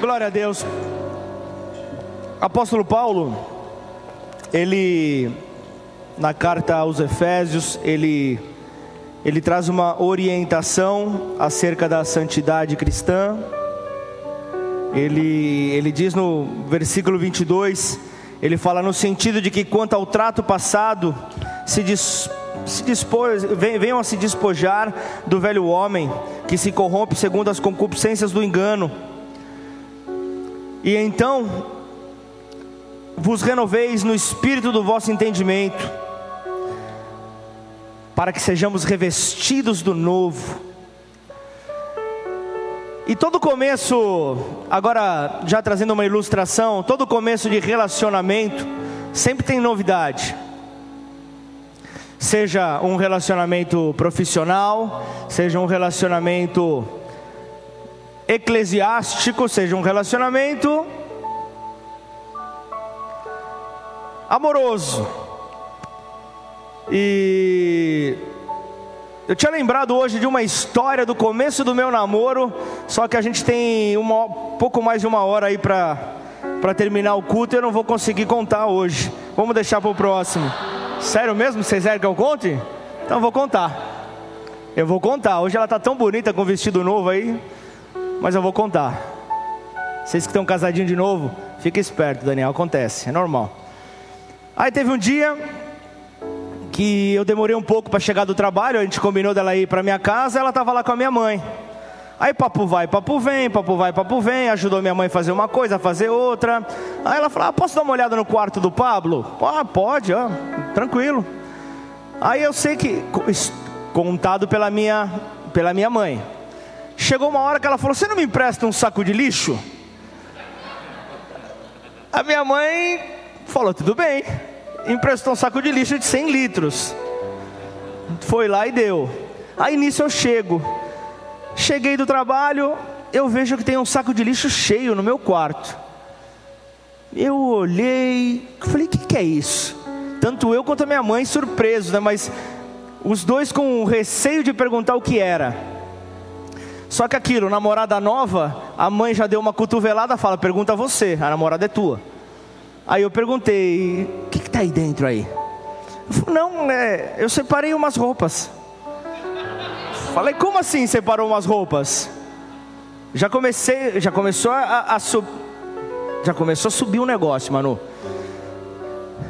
Glória a Deus. Apóstolo Paulo, ele na carta aos Efésios, ele ele traz uma orientação acerca da santidade cristã. Ele ele diz no versículo 22, ele fala no sentido de que quanto ao trato passado, se diz se dispôs, venham a se despojar do velho homem que se corrompe segundo as concupiscências do engano. E então vos renoveis no espírito do vosso entendimento, para que sejamos revestidos do novo. E todo começo, agora já trazendo uma ilustração, todo começo de relacionamento sempre tem novidade seja um relacionamento profissional, seja um relacionamento eclesiástico, seja um relacionamento amoroso. E eu tinha lembrado hoje de uma história do começo do meu namoro, só que a gente tem uma, pouco mais de uma hora aí para terminar o culto e eu não vou conseguir contar hoje. Vamos deixar para o próximo. Sério mesmo? Vocês querem que eu conte? Então eu vou contar. Eu vou contar. Hoje ela está tão bonita com vestido novo aí, mas eu vou contar. Vocês que estão casadinhos de novo, fica esperto, Daniel. Acontece, é normal. Aí teve um dia que eu demorei um pouco para chegar do trabalho. A gente combinou dela ir para minha casa. Ela estava lá com a minha mãe. Aí papo vai, papo vem, papo vai, papo vem, ajudou minha mãe a fazer uma coisa, a fazer outra. Aí ela falou: ah, posso dar uma olhada no quarto do Pablo? Ah, pode, ó, tranquilo. Aí eu sei que, contado pela minha, pela minha mãe, chegou uma hora que ela falou: Você não me empresta um saco de lixo? A minha mãe falou: Tudo bem. Emprestou um saco de lixo de 100 litros. Foi lá e deu. Aí nisso eu chego. Cheguei do trabalho, eu vejo que tem um saco de lixo cheio no meu quarto. Eu olhei, falei: o que, que é isso? Tanto eu quanto a minha mãe surpresos, né? Mas os dois com receio de perguntar o que era. Só que aquilo, namorada nova, a mãe já deu uma cotovelada, fala: pergunta a você, a namorada é tua. Aí eu perguntei: o que está aí dentro aí? Falei, não, é, eu separei umas roupas. Falei, como assim separou umas roupas? Já comecei, já começou a, a sub, já começou a subir um negócio, Manu.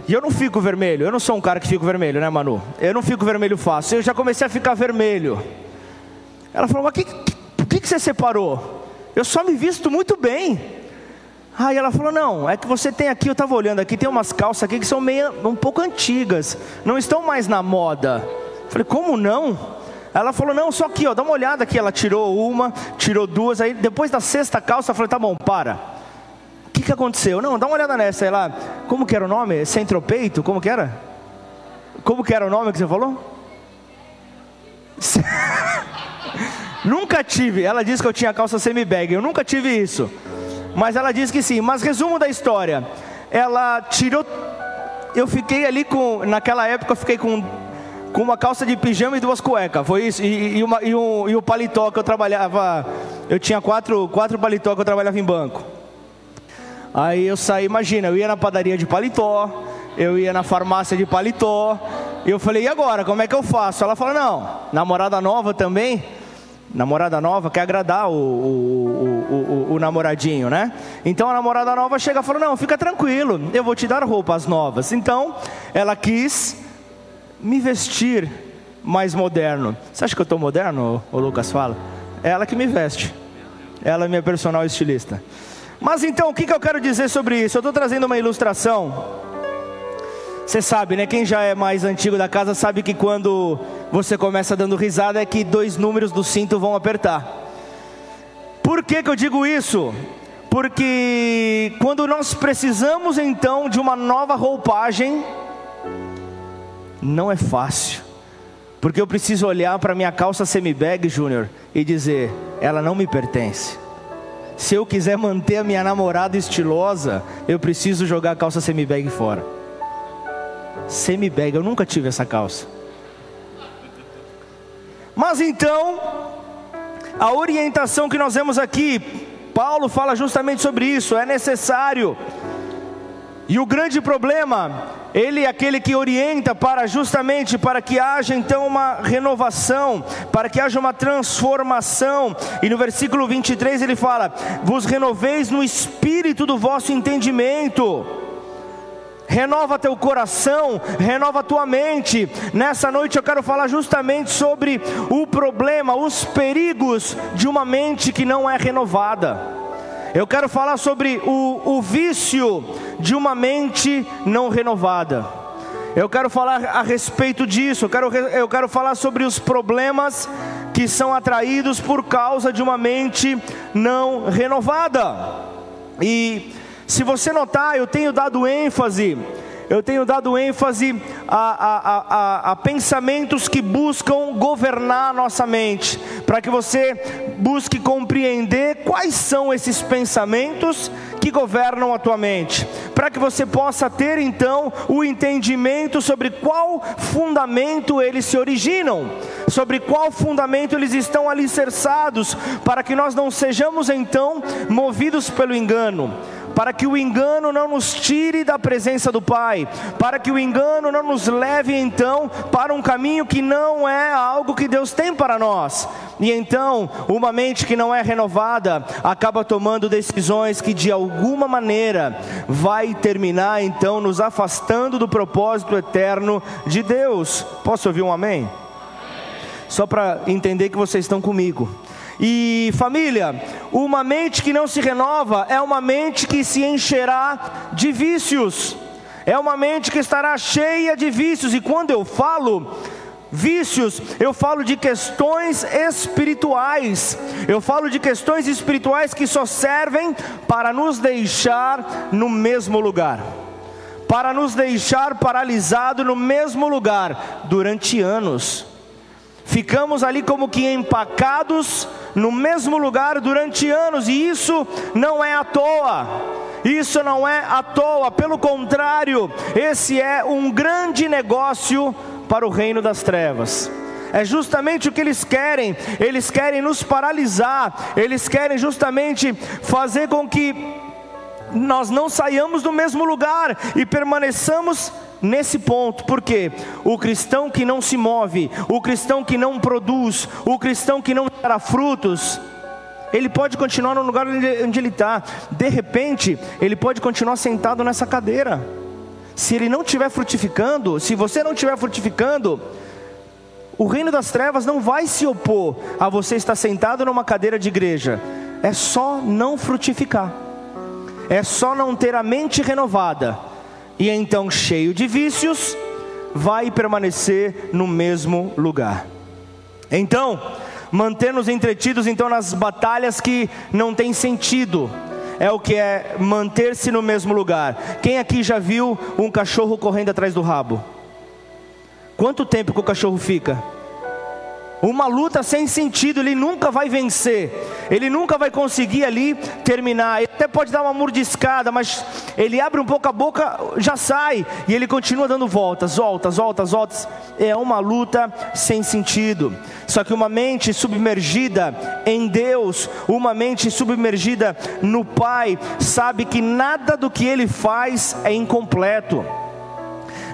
E eu não fico vermelho, eu não sou um cara que fico vermelho, né, Manu? Eu não fico vermelho fácil, eu já comecei a ficar vermelho. Ela falou, mas que, por que, você separou? Eu só me visto muito bem. Aí ela falou, não, é que você tem aqui, eu estava olhando aqui, tem umas calças aqui que são meio, um pouco antigas, não estão mais na moda. Eu falei, como não? Ela falou: Não, só aqui, ó, dá uma olhada aqui. Ela tirou uma, tirou duas. Aí depois da sexta calça, eu falei: Tá bom, para. O que, que aconteceu? Não, dá uma olhada nessa. Aí lá, como que era o nome? Centropeito? Como que era? Como que era o nome que você falou? nunca tive. Ela disse que eu tinha calça semi-bag. Eu nunca tive isso. Mas ela disse que sim. Mas resumo da história: ela tirou. Eu fiquei ali com. Naquela época, eu fiquei com com uma calça de pijama e duas cuecas. Foi isso. E, e, uma, e, um, e o paletó que eu trabalhava. Eu tinha quatro, quatro paletó que eu trabalhava em banco. Aí eu saí, imagina, eu ia na padaria de paletó, eu ia na farmácia de paletó. E eu falei, e agora? Como é que eu faço? Ela falou, não, namorada nova também. Namorada nova quer agradar o, o, o, o, namoradinho, né? Então a namorada nova chega e falou: Não, fica tranquilo, eu vou te dar roupas novas. Então ela quis me vestir mais moderno. Você acha que eu estou moderno, o Lucas fala? É ela que me veste. Ela é minha personal estilista. Mas então, o que, que eu quero dizer sobre isso? Eu estou trazendo uma ilustração. Você sabe, né? Quem já é mais antigo da casa sabe que quando você começa dando risada é que dois números do cinto vão apertar. Por que, que eu digo isso? Porque quando nós precisamos então de uma nova roupagem, não é fácil. Porque eu preciso olhar para minha calça semi-bag, Júnior, e dizer: ela não me pertence. Se eu quiser manter a minha namorada estilosa, eu preciso jogar a calça semi-bag fora. Semi-bag, eu nunca tive essa calça. Mas então, a orientação que nós vemos aqui Paulo fala justamente sobre isso, é necessário. E o grande problema, ele é aquele que orienta para justamente para que haja então uma renovação, para que haja uma transformação. E no versículo 23 ele fala: "Vos renoveis no espírito do vosso entendimento" renova teu coração, renova tua mente. Nessa noite eu quero falar justamente sobre o problema, os perigos de uma mente que não é renovada. Eu quero falar sobre o, o vício de uma mente não renovada. Eu quero falar a respeito disso, eu quero, eu quero falar sobre os problemas que são atraídos por causa de uma mente não renovada. E se você notar, eu tenho dado ênfase, eu tenho dado ênfase a, a, a, a pensamentos que buscam governar a nossa mente, para que você busque compreender quais são esses pensamentos que governam a tua mente, para que você possa ter então o entendimento sobre qual fundamento eles se originam, sobre qual fundamento eles estão alicerçados, para que nós não sejamos então movidos pelo engano para que o engano não nos tire da presença do Pai, para que o engano não nos leve então para um caminho que não é algo que Deus tem para nós. E então, uma mente que não é renovada acaba tomando decisões que de alguma maneira vai terminar então nos afastando do propósito eterno de Deus. Posso ouvir um amém? Só para entender que vocês estão comigo. E família, uma mente que não se renova é uma mente que se encherá de vícios, é uma mente que estará cheia de vícios, e quando eu falo vícios, eu falo de questões espirituais, eu falo de questões espirituais que só servem para nos deixar no mesmo lugar, para nos deixar paralisado no mesmo lugar durante anos. Ficamos ali como que empacados no mesmo lugar durante anos, e isso não é à toa. Isso não é à toa, pelo contrário, esse é um grande negócio para o reino das trevas. É justamente o que eles querem, eles querem nos paralisar, eles querem justamente fazer com que nós não saiamos do mesmo lugar e permaneçamos nesse ponto, porque o cristão que não se move, o cristão que não produz, o cristão que não gera frutos, ele pode continuar no lugar onde ele está, de repente, ele pode continuar sentado nessa cadeira. Se ele não estiver frutificando, se você não estiver frutificando, o reino das trevas não vai se opor a você estar sentado numa cadeira de igreja, é só não frutificar, é só não ter a mente renovada e então, cheio de vícios, vai permanecer no mesmo lugar. Então, manter-nos entretidos então nas batalhas que não têm sentido, é o que é manter-se no mesmo lugar. Quem aqui já viu um cachorro correndo atrás do rabo? Quanto tempo que o cachorro fica? Uma luta sem sentido, ele nunca vai vencer, ele nunca vai conseguir ali terminar. Ele até pode dar uma mordiscada, mas ele abre um pouco a boca, já sai, e ele continua dando voltas, voltas, voltas, voltas. É uma luta sem sentido. Só que uma mente submergida em Deus, uma mente submergida no Pai, sabe que nada do que ele faz é incompleto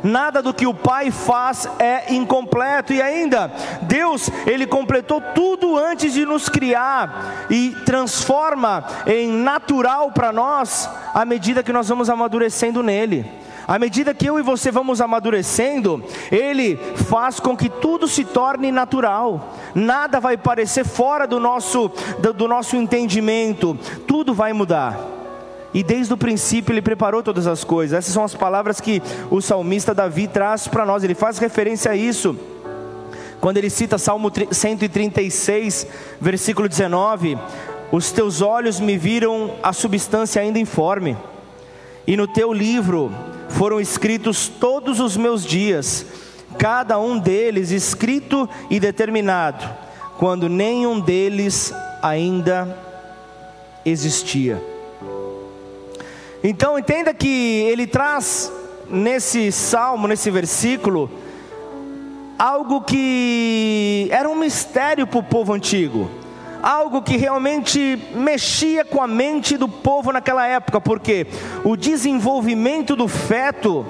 nada do que o Pai faz é incompleto, e ainda, Deus, Ele completou tudo antes de nos criar, e transforma em natural para nós, à medida que nós vamos amadurecendo nele. À medida que eu e você vamos amadurecendo, Ele faz com que tudo se torne natural, nada vai parecer fora do nosso, do, do nosso entendimento, tudo vai mudar e desde o princípio ele preparou todas as coisas. Essas são as palavras que o salmista Davi traz para nós, ele faz referência a isso. Quando ele cita Salmo 136, versículo 19: Os teus olhos me viram a substância ainda informe, e no teu livro foram escritos todos os meus dias, cada um deles escrito e determinado, quando nenhum deles ainda existia. Então entenda que ele traz nesse salmo, nesse versículo, algo que era um mistério para o povo antigo, algo que realmente mexia com a mente do povo naquela época, porque o desenvolvimento do feto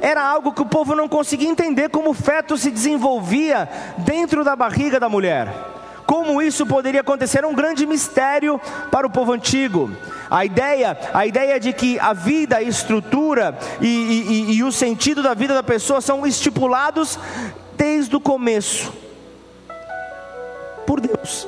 era algo que o povo não conseguia entender como o feto se desenvolvia dentro da barriga da mulher. Como isso poderia acontecer? Era um grande mistério para o povo antigo. A ideia, a ideia de que a vida, a estrutura e, e, e o sentido da vida da pessoa são estipulados desde o começo por Deus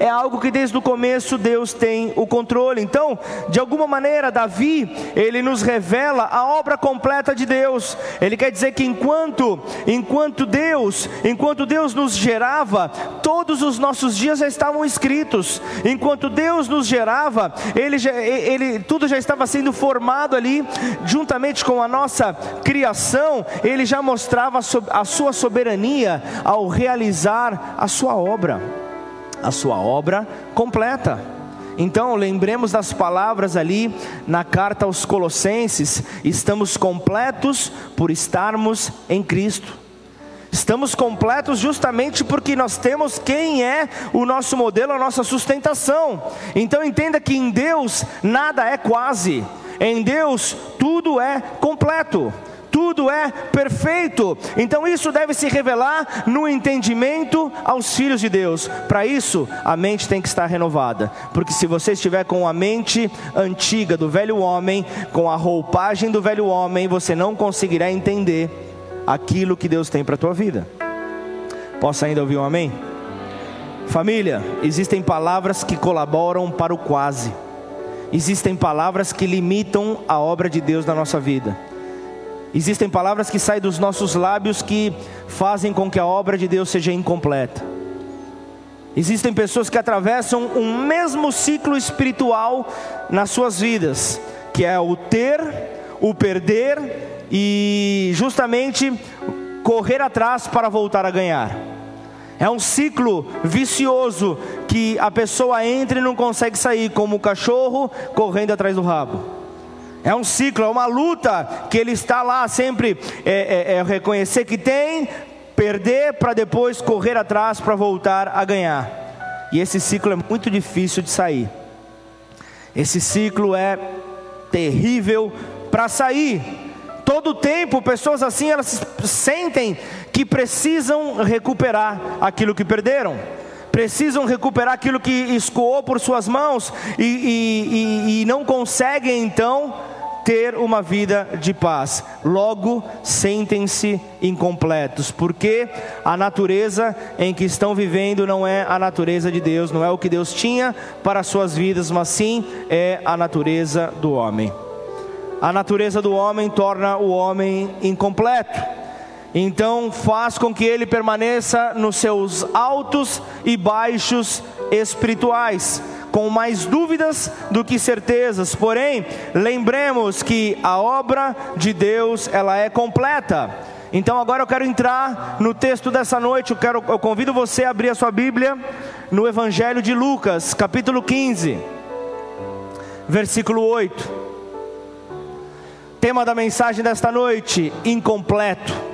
é algo que desde o começo Deus tem o controle. Então, de alguma maneira, Davi, ele nos revela a obra completa de Deus. Ele quer dizer que enquanto enquanto Deus, enquanto Deus nos gerava, todos os nossos dias já estavam escritos. Enquanto Deus nos gerava, ele, ele tudo já estava sendo formado ali, juntamente com a nossa criação, ele já mostrava a sua soberania ao realizar a sua obra a sua obra completa. Então, lembremos das palavras ali na carta aos Colossenses: estamos completos por estarmos em Cristo. Estamos completos justamente porque nós temos quem é o nosso modelo, a nossa sustentação. Então entenda que em Deus nada é quase, em Deus tudo é completo tudo é perfeito. Então isso deve se revelar no entendimento aos filhos de Deus. Para isso, a mente tem que estar renovada, porque se você estiver com a mente antiga do velho homem, com a roupagem do velho homem, você não conseguirá entender aquilo que Deus tem para a tua vida. Posso ainda ouvir um amém? Família, existem palavras que colaboram para o quase. Existem palavras que limitam a obra de Deus na nossa vida. Existem palavras que saem dos nossos lábios que fazem com que a obra de Deus seja incompleta. Existem pessoas que atravessam um mesmo ciclo espiritual nas suas vidas, que é o ter, o perder e justamente correr atrás para voltar a ganhar. É um ciclo vicioso que a pessoa entra e não consegue sair, como o cachorro correndo atrás do rabo. É um ciclo, é uma luta que ele está lá sempre é, é, é reconhecer que tem, perder para depois correr atrás para voltar a ganhar. E esse ciclo é muito difícil de sair. Esse ciclo é terrível para sair. Todo tempo, pessoas assim, elas sentem que precisam recuperar aquilo que perderam precisam recuperar aquilo que escoou por suas mãos e, e, e, e não conseguem então ter uma vida de paz. Logo, sentem-se incompletos, porque a natureza em que estão vivendo não é a natureza de Deus, não é o que Deus tinha para as suas vidas, mas sim é a natureza do homem. A natureza do homem torna o homem incompleto. Então faz com que ele permaneça nos seus altos e baixos espirituais com mais dúvidas do que certezas. Porém, lembremos que a obra de Deus, ela é completa. Então agora eu quero entrar no texto dessa noite, eu, quero, eu convido você a abrir a sua Bíblia no Evangelho de Lucas, capítulo 15, versículo 8. Tema da mensagem desta noite: incompleto.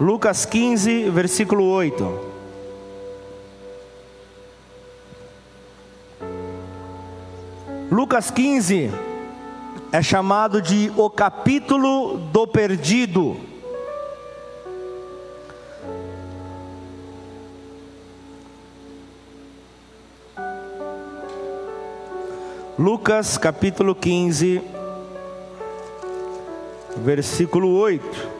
Lucas 15, versículo 8. Lucas 15 é chamado de o capítulo do perdido. Lucas capítulo 15, versículo 8.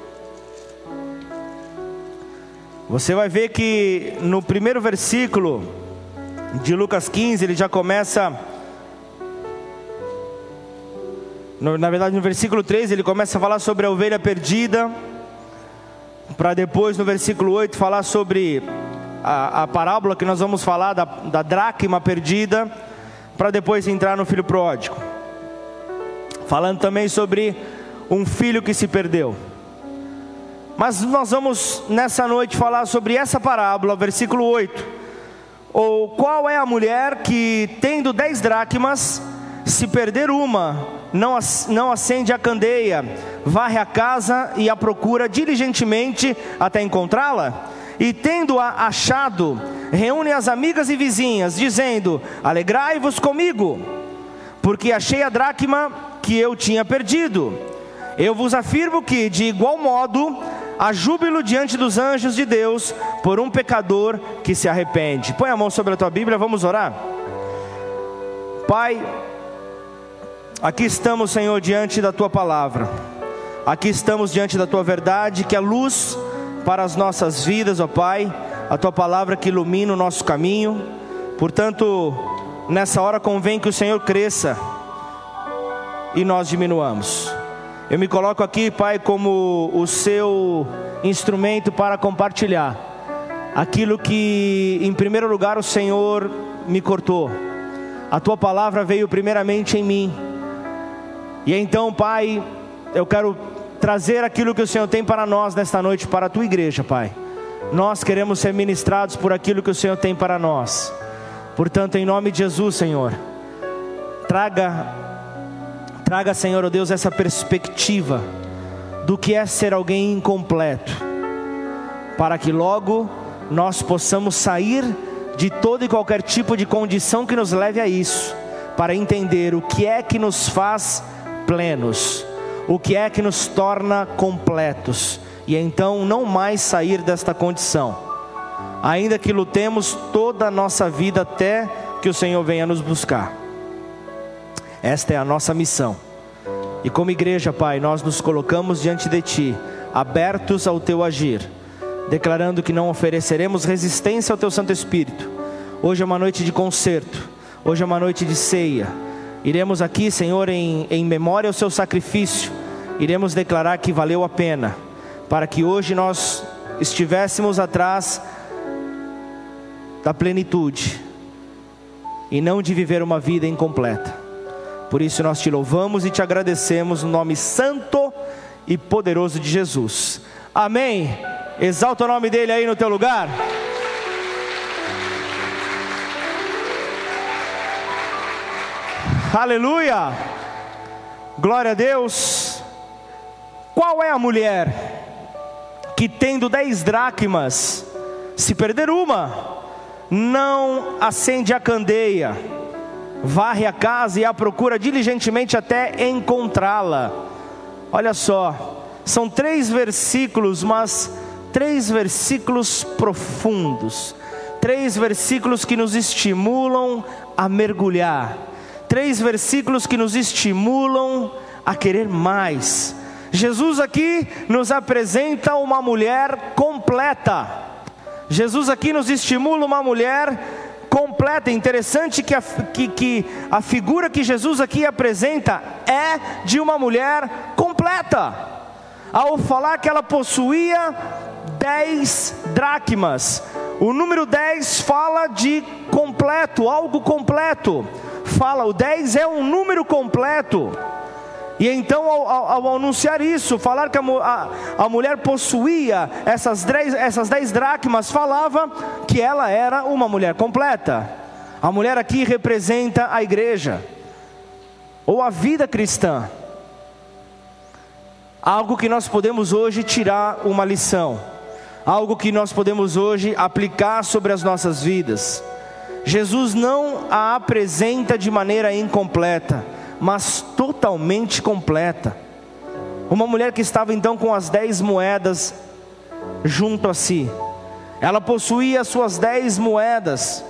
Você vai ver que no primeiro versículo de Lucas 15, ele já começa. Na verdade, no versículo 3, ele começa a falar sobre a ovelha perdida. Para depois, no versículo 8, falar sobre a, a parábola que nós vamos falar da, da dracma perdida. Para depois entrar no filho pródigo. Falando também sobre um filho que se perdeu. Mas nós vamos nessa noite falar sobre essa parábola, versículo 8. Ou qual é a mulher que, tendo dez dracmas, se perder uma, não, não acende a candeia, varre a casa e a procura diligentemente até encontrá-la? E tendo-a achado, reúne as amigas e vizinhas, dizendo: Alegrai-vos comigo, porque achei a dracma que eu tinha perdido. Eu vos afirmo que, de igual modo, há júbilo diante dos anjos de Deus por um pecador que se arrepende. Põe a mão sobre a tua Bíblia, vamos orar. Pai, aqui estamos, Senhor, diante da tua palavra. Aqui estamos diante da tua verdade, que é luz para as nossas vidas, ó Pai, a tua palavra que ilumina o nosso caminho. Portanto, nessa hora convém que o Senhor cresça e nós diminuamos. Eu me coloco aqui, Pai, como o seu instrumento para compartilhar aquilo que, em primeiro lugar, o Senhor me cortou. A tua palavra veio primeiramente em mim. E então, Pai, eu quero trazer aquilo que o Senhor tem para nós nesta noite, para a tua igreja, Pai. Nós queremos ser ministrados por aquilo que o Senhor tem para nós. Portanto, em nome de Jesus, Senhor, traga, traga, Senhor, oh Deus, essa perspectiva do que é ser alguém incompleto, para que logo nós possamos sair de todo e qualquer tipo de condição que nos leve a isso, para entender o que é que nos faz plenos o que é que nos torna completos, e então não mais sair desta condição, ainda que lutemos toda a nossa vida até que o Senhor venha nos buscar. Esta é a nossa missão. E como igreja, Pai, nós nos colocamos diante de Ti, abertos ao Teu agir, declarando que não ofereceremos resistência ao Teu Santo Espírito. Hoje é uma noite de concerto, hoje é uma noite de ceia. Iremos aqui, Senhor, em, em memória ao Seu sacrifício, iremos declarar que valeu a pena, para que hoje nós estivéssemos atrás da plenitude e não de viver uma vida incompleta. Por isso nós te louvamos e te agradecemos no nome santo e poderoso de Jesus. Amém. Exalta o nome dele aí no teu lugar. Aleluia. Glória a Deus. Qual é a mulher que tendo dez dracmas, se perder uma, não acende a candeia, varre a casa e a procura diligentemente até encontrá-la? Olha só, são três versículos, mas três versículos profundos, três versículos que nos estimulam a mergulhar, três versículos que nos estimulam a querer mais Jesus aqui nos apresenta uma mulher completa. Jesus aqui nos estimula uma mulher completa. Interessante que a, que, que a figura que Jesus aqui apresenta é de uma mulher completa. Ao falar que ela possuía dez dracmas, o número 10 fala de completo, algo completo. Fala, o 10 é um número completo. E então, ao, ao, ao anunciar isso, falar que a, a, a, mulher possuía essas dez, essas dez dracmas, falava que ela era uma mulher completa. A mulher aqui representa a igreja, ou a vida cristã. Algo que nós podemos hoje tirar uma lição, algo que nós podemos hoje aplicar sobre as nossas vidas. Jesus não a apresenta de maneira incompleta mas totalmente completa. Uma mulher que estava então com as dez moedas junto a si, ela possuía as suas dez moedas,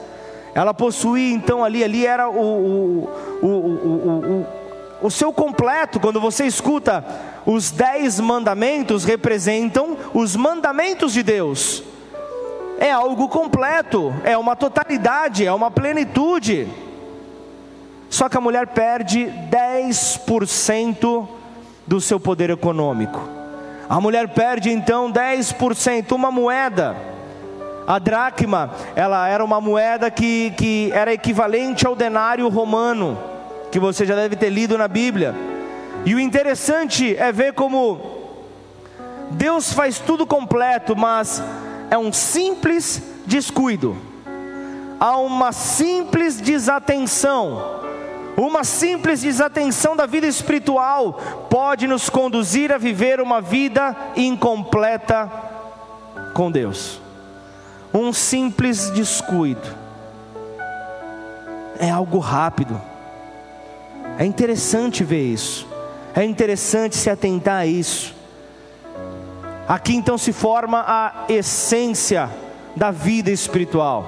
ela possuía então ali, ali era o, o, o, o, seu completo. Quando você escuta os dez mandamentos, representam os mandamentos de Deus, é algo completo, é uma totalidade, é uma plenitude. Só que a mulher perde 10% do seu poder econômico. A mulher perde então 10%, uma moeda. A dracma, ela era uma moeda que, que era equivalente ao denário romano, que você já deve ter lido na Bíblia. E o interessante é ver como Deus faz tudo completo, mas é um simples descuido, há uma simples desatenção uma simples desatenção da vida espiritual pode nos conduzir a viver uma vida incompleta com Deus. Um simples descuido é algo rápido. É interessante ver isso. É interessante se atentar a isso. Aqui então se forma a essência da vida espiritual.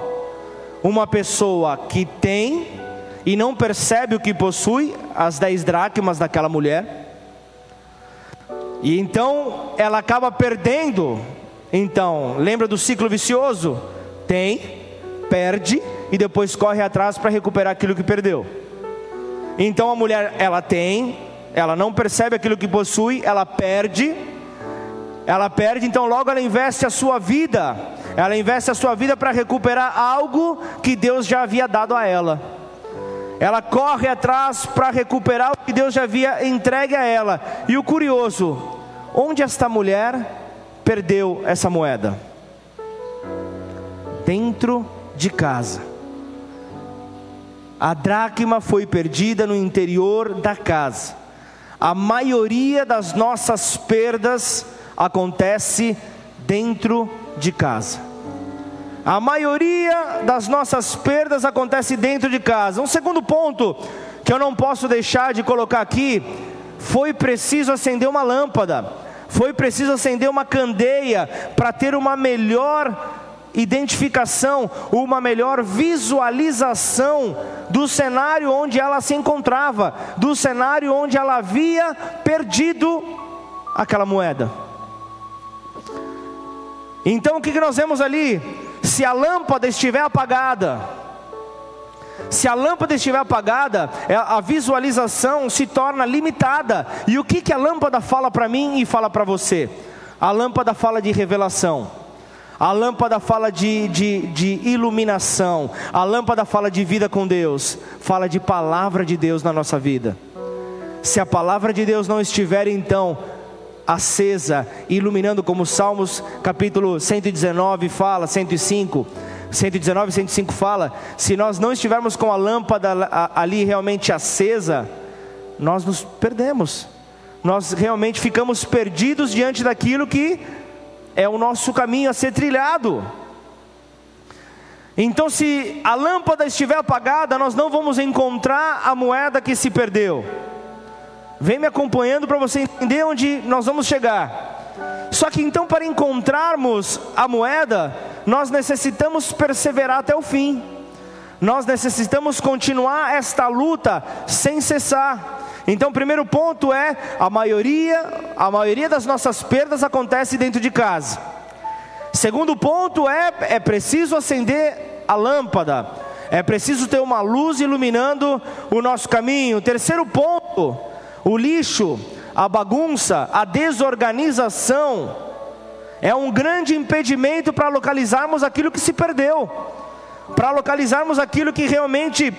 Uma pessoa que tem e não percebe o que possui, as dez dracmas daquela mulher, e então ela acaba perdendo. Então, lembra do ciclo vicioso? Tem, perde e depois corre atrás para recuperar aquilo que perdeu. Então a mulher, ela tem, ela não percebe aquilo que possui, ela perde, ela perde, então logo ela investe a sua vida, ela investe a sua vida para recuperar algo que Deus já havia dado a ela. Ela corre atrás para recuperar o que Deus já havia entregue a ela. E o curioso, onde esta mulher perdeu essa moeda? Dentro de casa. A dracma foi perdida no interior da casa. A maioria das nossas perdas acontece dentro de casa. A maioria das nossas perdas acontece dentro de casa. Um segundo ponto que eu não posso deixar de colocar aqui, foi preciso acender uma lâmpada, foi preciso acender uma candeia para ter uma melhor identificação, uma melhor visualização do cenário onde ela se encontrava, do cenário onde ela havia perdido aquela moeda. Então o que nós vemos ali? Se a lâmpada estiver apagada, se a lâmpada estiver apagada, é, a visualização se torna limitada. E o que, que a lâmpada fala para mim e fala para você? A lâmpada fala de revelação. A lâmpada fala de, de, de, iluminação, a lâmpada fala de vida com Deus, fala de palavra de Deus na nossa vida. Se a palavra de Deus não estiver então acesa, iluminando, como Salmos capítulo 119 fala, 105, 119 e 105 fala, se nós não estivermos com a lâmpada ali realmente acesa, nós nos perdemos, nós realmente ficamos perdidos diante daquilo que é o nosso caminho a ser trilhado. Então, se a lâmpada estiver apagada, nós não vamos encontrar a moeda que se perdeu. Vem me acompanhando para você entender onde nós vamos chegar. Só que então, para encontrarmos a moeda, nós necessitamos perseverar até o fim. Nós necessitamos continuar esta luta sem cessar. Então, o primeiro ponto é a maioria, a maioria das nossas perdas acontece dentro de casa. Segundo ponto é é preciso acender a lâmpada. É preciso ter uma luz iluminando o nosso caminho. Terceiro ponto, o lixo, a bagunça, a desorganização é um grande impedimento para localizarmos aquilo que se perdeu, para localizarmos aquilo que realmente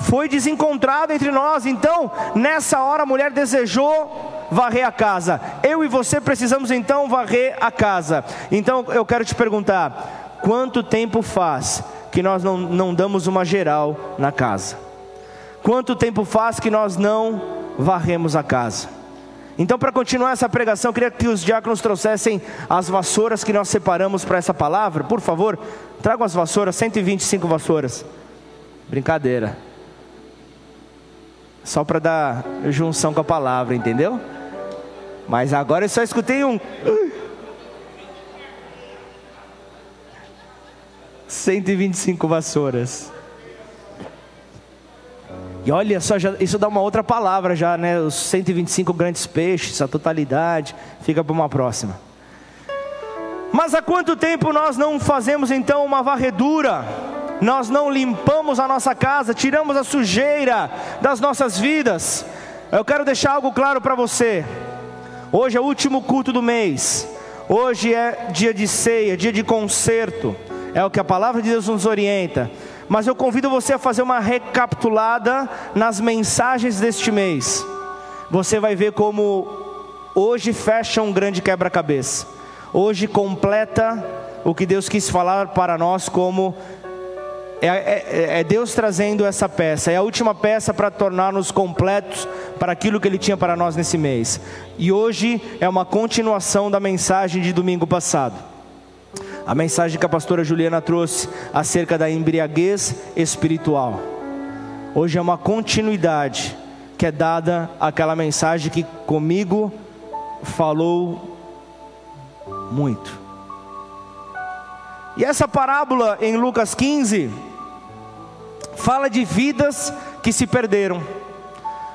foi desencontrado entre nós. Então, nessa hora, a mulher desejou varrer a casa. Eu e você precisamos então varrer a casa. Então, eu quero te perguntar: quanto tempo faz que nós não, não damos uma geral na casa? Quanto tempo faz que nós não varremos a casa? Então, para continuar essa pregação, queria que os diáconos trouxessem as vassouras que nós separamos para essa palavra. Por favor, tragam as vassouras, 125 vassouras. Brincadeira. Só para dar junção com a palavra, entendeu? Mas agora eu só escutei um. 125 vassouras. E olha só, já, isso dá uma outra palavra já, né? Os 125 grandes peixes, a totalidade, fica para uma próxima. Mas há quanto tempo nós não fazemos então uma varredura? nós não limpamos a nossa casa, tiramos a sujeira das nossas vidas. Eu quero deixar algo claro para você. Hoje é o último culto do mês. Hoje é dia de ceia, dia de concerto. É o que a palavra de Deus nos orienta. Mas eu convido você a fazer uma recapitulada nas mensagens deste mês. Você vai ver como hoje fecha um grande quebra-cabeça. Hoje completa o que Deus quis falar para nós como É, é, é, Deus trazendo essa peça, é a última peça para tornar-nos completos para aquilo que Ele tinha para nós nesse mês. E hoje é uma continuação da mensagem de domingo passado. A mensagem que a pastora Juliana trouxe acerca da embriaguez espiritual. Hoje é uma continuidade que é dada àquela mensagem que comigo falou muito. E essa parábola em Lucas 15 fala de vidas que se perderam.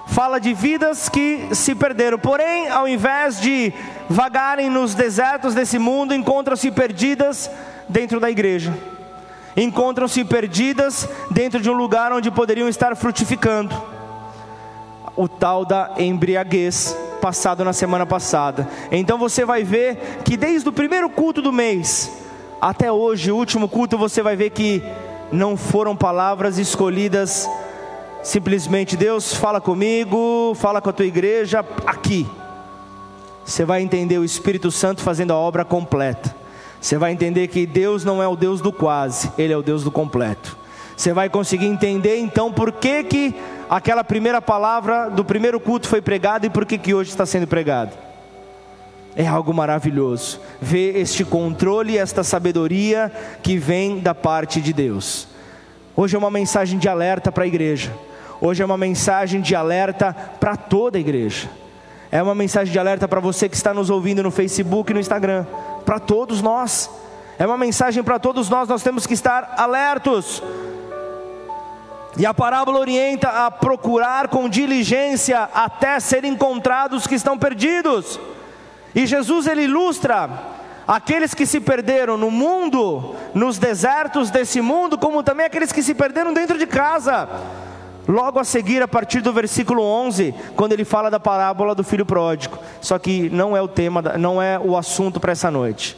Fala de vidas que se perderam. Porém, ao invés de vagarem nos desertos desse mundo, encontram-se perdidas dentro da igreja. Encontram-se perdidas dentro de um lugar onde poderiam estar frutificando. O tal da embriaguez passado na semana passada. Então você vai ver que desde o primeiro culto do mês até hoje, o último culto, você vai ver que não foram palavras escolhidas simplesmente Deus fala comigo, fala com a tua igreja aqui. Você vai entender o Espírito Santo fazendo a obra completa. Você vai entender que Deus não é o Deus do quase, Ele é o Deus do completo. Você vai conseguir entender então por que, que aquela primeira palavra do primeiro culto foi pregada e por que, que hoje está sendo pregada. É algo maravilhoso ver este controle, esta sabedoria que vem da parte de Deus. Hoje é uma mensagem de alerta para a igreja. Hoje é uma mensagem de alerta para toda a igreja. É uma mensagem de alerta para você que está nos ouvindo no Facebook e no Instagram. Para todos nós. É uma mensagem para todos nós. Nós temos que estar alertos. E a parábola orienta a procurar com diligência até ser encontrados que estão perdidos. E Jesus ele ilustra aqueles que se perderam no mundo, nos desertos desse mundo, como também aqueles que se perderam dentro de casa. Logo a seguir, a partir do versículo 11, quando ele fala da parábola do filho pródigo. Só que não é o tema, não é o assunto para essa noite.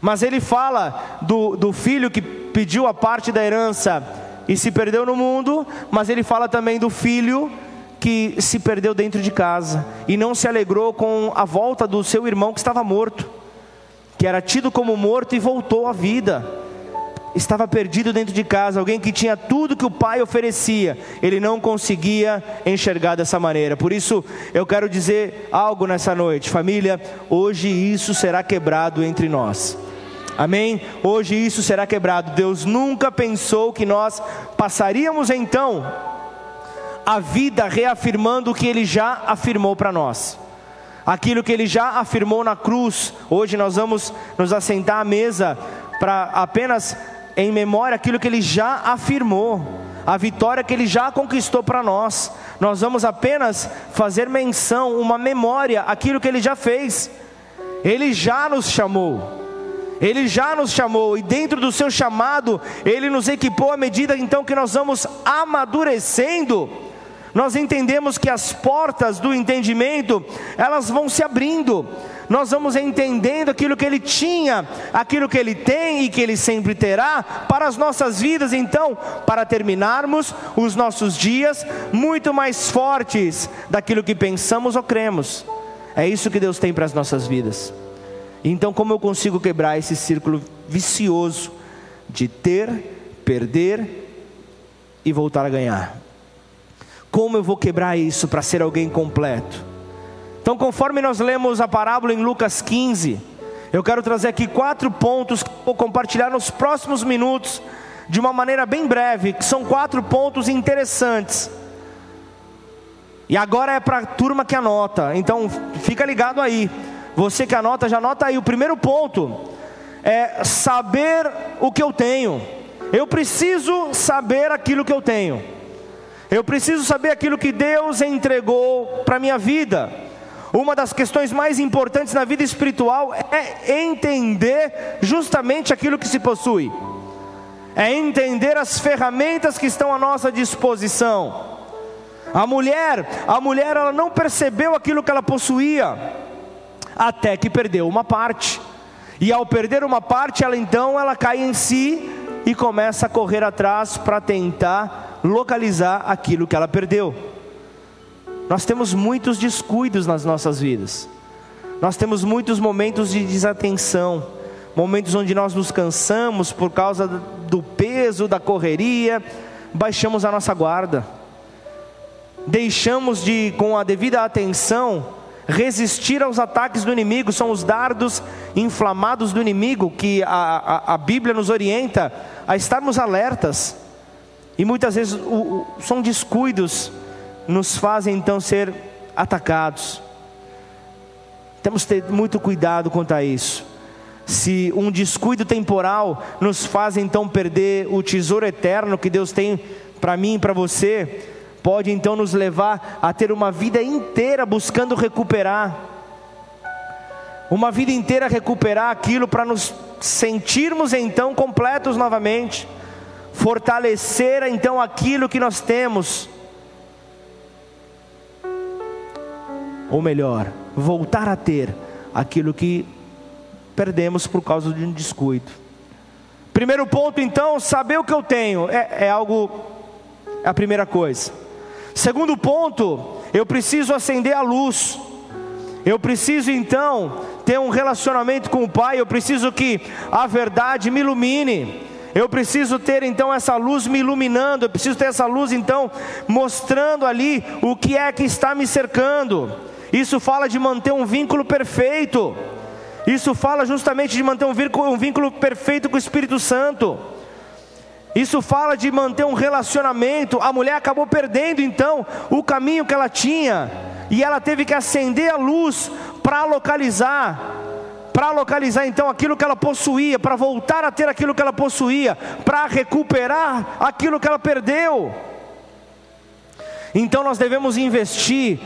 Mas ele fala do, do filho que pediu a parte da herança e se perdeu no mundo, mas ele fala também do filho que se perdeu dentro de casa e não se alegrou com a volta do seu irmão que estava morto, que era tido como morto e voltou à vida. Estava perdido dentro de casa, alguém que tinha tudo que o pai oferecia, ele não conseguia enxergar dessa maneira. Por isso, eu quero dizer algo nessa noite, família. Hoje isso será quebrado entre nós. Amém? Hoje isso será quebrado. Deus nunca pensou que nós passaríamos então a vida reafirmando o que ele já afirmou para nós. Aquilo que ele já afirmou na cruz, hoje nós vamos nos assentar à mesa para apenas em memória aquilo que ele já afirmou, a vitória que ele já conquistou para nós. Nós vamos apenas fazer menção, uma memória, aquilo que ele já fez. Ele já nos chamou. Ele já nos chamou e dentro do seu chamado, ele nos equipou à medida então que nós vamos amadurecendo nós entendemos que as portas do entendimento, elas vão se abrindo. Nós vamos entendendo aquilo que ele tinha, aquilo que ele tem e que ele sempre terá para as nossas vidas, então, para terminarmos os nossos dias muito mais fortes daquilo que pensamos ou cremos. É isso que Deus tem para as nossas vidas. Então, como eu consigo quebrar esse círculo vicioso de ter, perder e voltar a ganhar? Como eu vou quebrar isso para ser alguém completo? Então, conforme nós lemos a parábola em Lucas 15, eu quero trazer aqui quatro pontos que vou compartilhar nos próximos minutos, de uma maneira bem breve, que são quatro pontos interessantes. E agora é para a turma que anota, então fica ligado aí. Você que anota, já anota aí. O primeiro ponto é saber o que eu tenho. Eu preciso saber aquilo que eu tenho. Eu preciso saber aquilo que Deus entregou para a minha vida. Uma das questões mais importantes na vida espiritual é entender justamente aquilo que se possui, é entender as ferramentas que estão à nossa disposição. A mulher, a mulher, ela não percebeu aquilo que ela possuía, até que perdeu uma parte. E ao perder uma parte, ela então ela cai em si e começa a correr atrás para tentar localizar aquilo que ela perdeu. Nós temos muitos descuidos nas nossas vidas. Nós temos muitos momentos de desatenção, momentos onde nós nos cansamos por causa do peso da correria, baixamos a nossa guarda. Deixamos de, com a devida atenção, resistir aos ataques do inimigo, são os dardos inflamados do inimigo que a, a, a Bíblia nos orienta a estarmos alertas. E muitas vezes o, o, são descuidos, nos fazem então ser atacados. Temos que ter muito cuidado quanto a isso. Se um descuido temporal nos faz então perder o tesouro eterno que Deus tem para mim e para você, pode então nos levar a ter uma vida inteira buscando recuperar, uma vida inteira recuperar aquilo para nos sentirmos então completos novamente, fortalecer então aquilo que nós temos, ou melhor, voltar a ter aquilo que perdemos por causa de um descuido. Primeiro ponto, então, saber o que eu tenho é, é algo, é a primeira coisa. Segundo ponto, eu preciso acender a luz. Eu preciso então ter um relacionamento com o Pai, eu preciso que a verdade me ilumine. Eu preciso ter então essa luz me iluminando, eu preciso ter essa luz então mostrando ali o que é que está me cercando. Isso fala de manter um vínculo perfeito. Isso fala justamente de manter um vínculo, um vínculo perfeito com o Espírito Santo. Isso fala de manter um relacionamento. A mulher acabou perdendo então o caminho que ela tinha, e ela teve que acender a luz para localizar, para localizar então aquilo que ela possuía, para voltar a ter aquilo que ela possuía, para recuperar aquilo que ela perdeu. Então nós devemos investir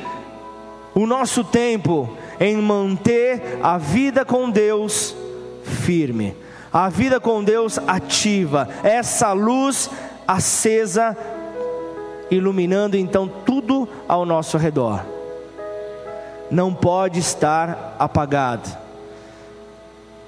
o nosso tempo em manter a vida com Deus firme a vida com Deus ativa, essa luz acesa, iluminando então tudo ao nosso redor. Não pode estar apagado.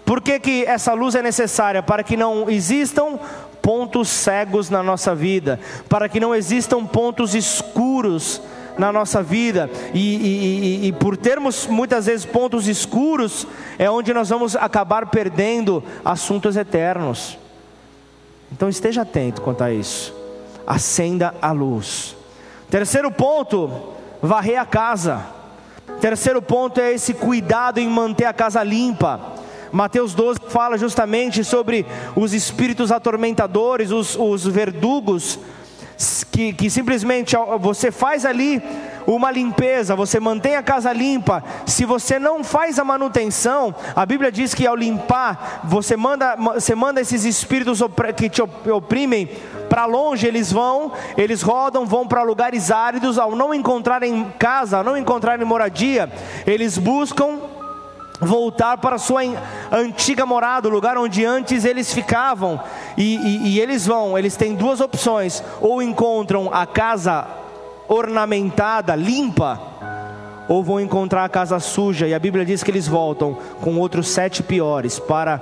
Por que, que essa luz é necessária? Para que não existam pontos cegos na nossa vida, para que não existam pontos escuros na nossa vida, e, e, e, e, por termos muitas vezes pontos escuros, é onde nós vamos acabar perdendo assuntos eternos. Então esteja atento quanto a isso, acenda a luz. Terceiro ponto, varrer a casa. Terceiro ponto é esse cuidado em manter a casa limpa. Mateus 12 fala justamente sobre os espíritos atormentadores, os, os verdugos que, que simplesmente você faz ali uma limpeza, você mantém a casa limpa. Se você não faz a manutenção, a Bíblia diz que ao limpar, você manda, você manda esses espíritos que te oprimem para longe, eles vão, eles rodam, vão para lugares áridos. Ao não encontrarem casa, ao não encontrarem moradia, eles buscam voltar para sua antiga morada, o lugar onde antes eles ficavam, e, e, e, eles vão, eles têm duas opções: ou encontram a casa ornamentada, limpa, ou vão encontrar a casa suja, e a Bíblia diz que eles voltam com outros sete piores para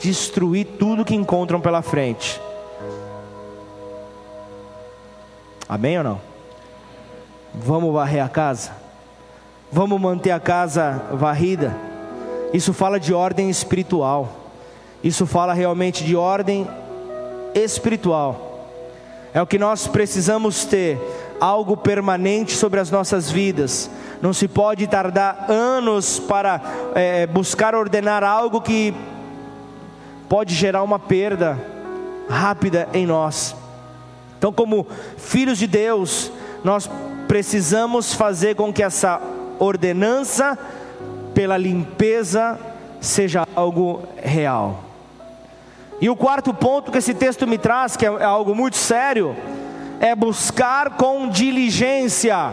destruir tudo que encontram pela frente. Amém ou não? Vamos varrer a casa? Vamos manter a casa varrida? Isso fala de ordem espiritual. Isso fala realmente de ordem espiritual. É o que nós precisamos ter, algo permanente sobre as nossas vidas. Não se pode tardar anos para é, buscar ordenar algo que pode gerar uma perda rápida em nós. Então, como filhos de Deus, nós precisamos fazer com que essa ordenança pela limpeza seja algo real. E o quarto ponto que esse texto me traz, que é algo muito sério, é buscar com diligência.